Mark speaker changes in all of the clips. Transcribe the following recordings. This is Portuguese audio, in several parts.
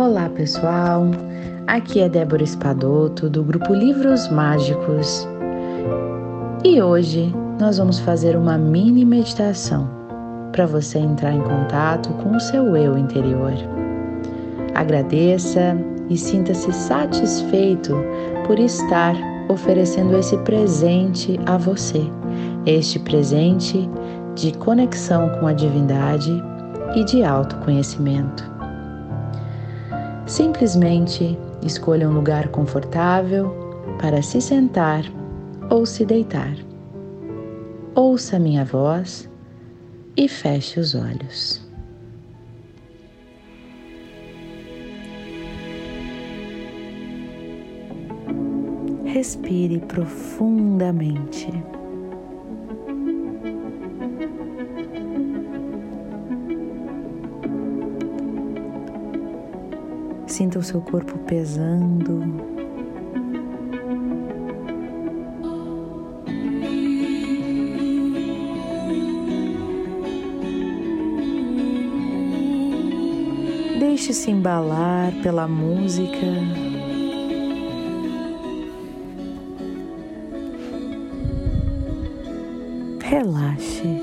Speaker 1: Olá pessoal, aqui é Débora Espadoto do grupo Livros Mágicos e hoje nós vamos fazer uma mini meditação para você entrar em contato com o seu eu interior. Agradeça e sinta-se satisfeito por estar oferecendo esse presente a você, este presente de conexão com a divindade e de autoconhecimento. Simplesmente escolha um lugar confortável para se sentar ou se deitar. Ouça minha voz e feche os olhos. Respire profundamente. Sinta o seu corpo pesando. Deixe-se embalar pela música. Relaxe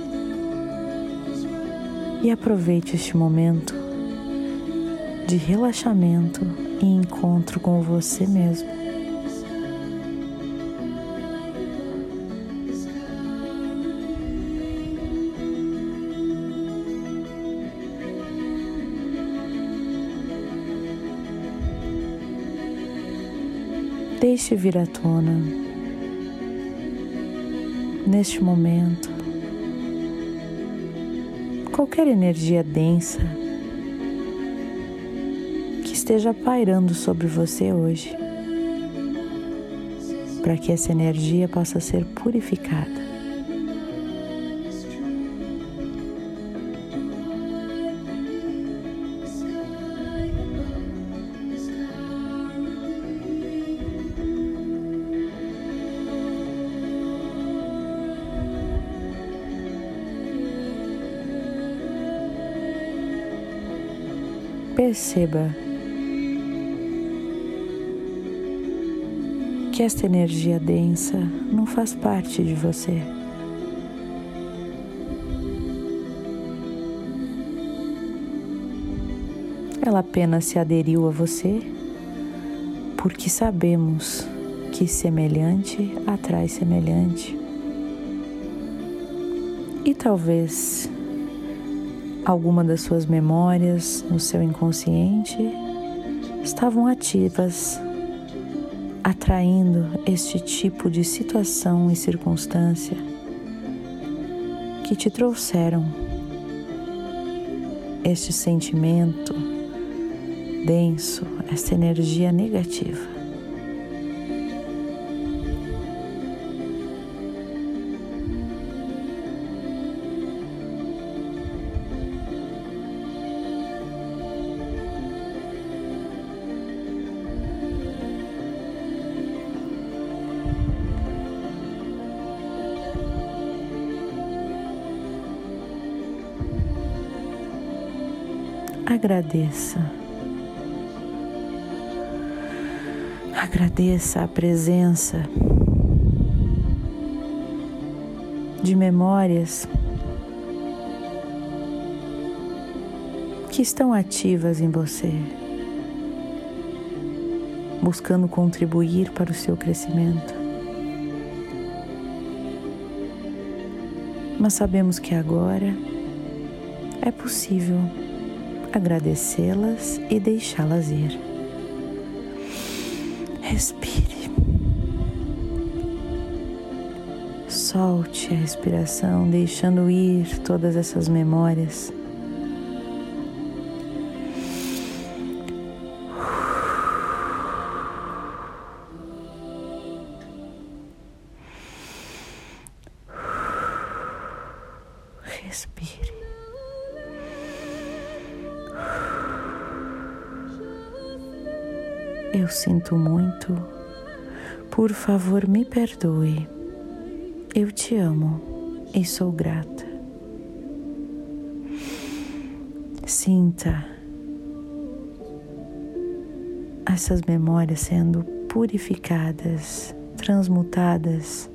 Speaker 1: e aproveite este momento de relaxamento e encontro com você mesmo. Deixe vir à tona, neste momento, qualquer energia densa esteja pairando sobre você hoje, para que essa energia possa ser purificada. Perceba que esta energia densa não faz parte de você. Ela apenas se aderiu a você porque sabemos que semelhante atrai semelhante. E talvez alguma das suas memórias no seu inconsciente estavam ativas atraindo este tipo de situação e circunstância que te trouxeram este sentimento denso, essa energia negativa. Agradeça. Agradeça a presença de memórias que estão ativas em você, buscando contribuir para o seu crescimento. Mas sabemos que agora é possível agradecê-las e deixá-las ir. Respire. Solte a respiração, deixando ir todas essas memórias. Respire. Eu sinto muito. Por favor, me perdoe. Eu te amo e sou grata. Sinta essas memórias sendo purificadas, transmutadas,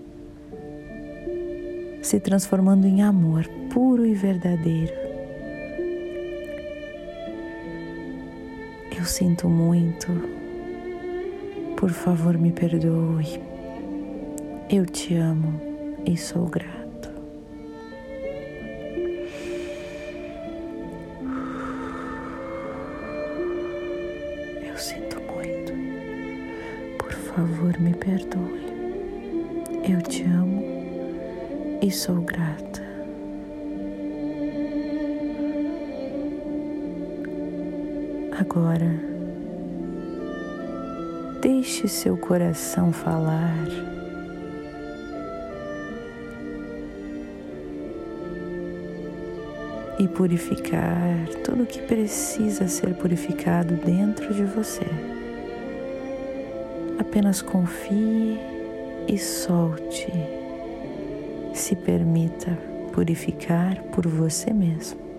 Speaker 1: se transformando em amor puro e verdadeiro. Eu sinto muito, por favor me perdoe. Eu te amo e sou grato. favor, me perdoe. Eu te amo e sou grata. Agora, deixe seu coração falar. E purificar tudo que precisa ser purificado dentro de você. Apenas confie e solte. Se permita purificar por você mesmo.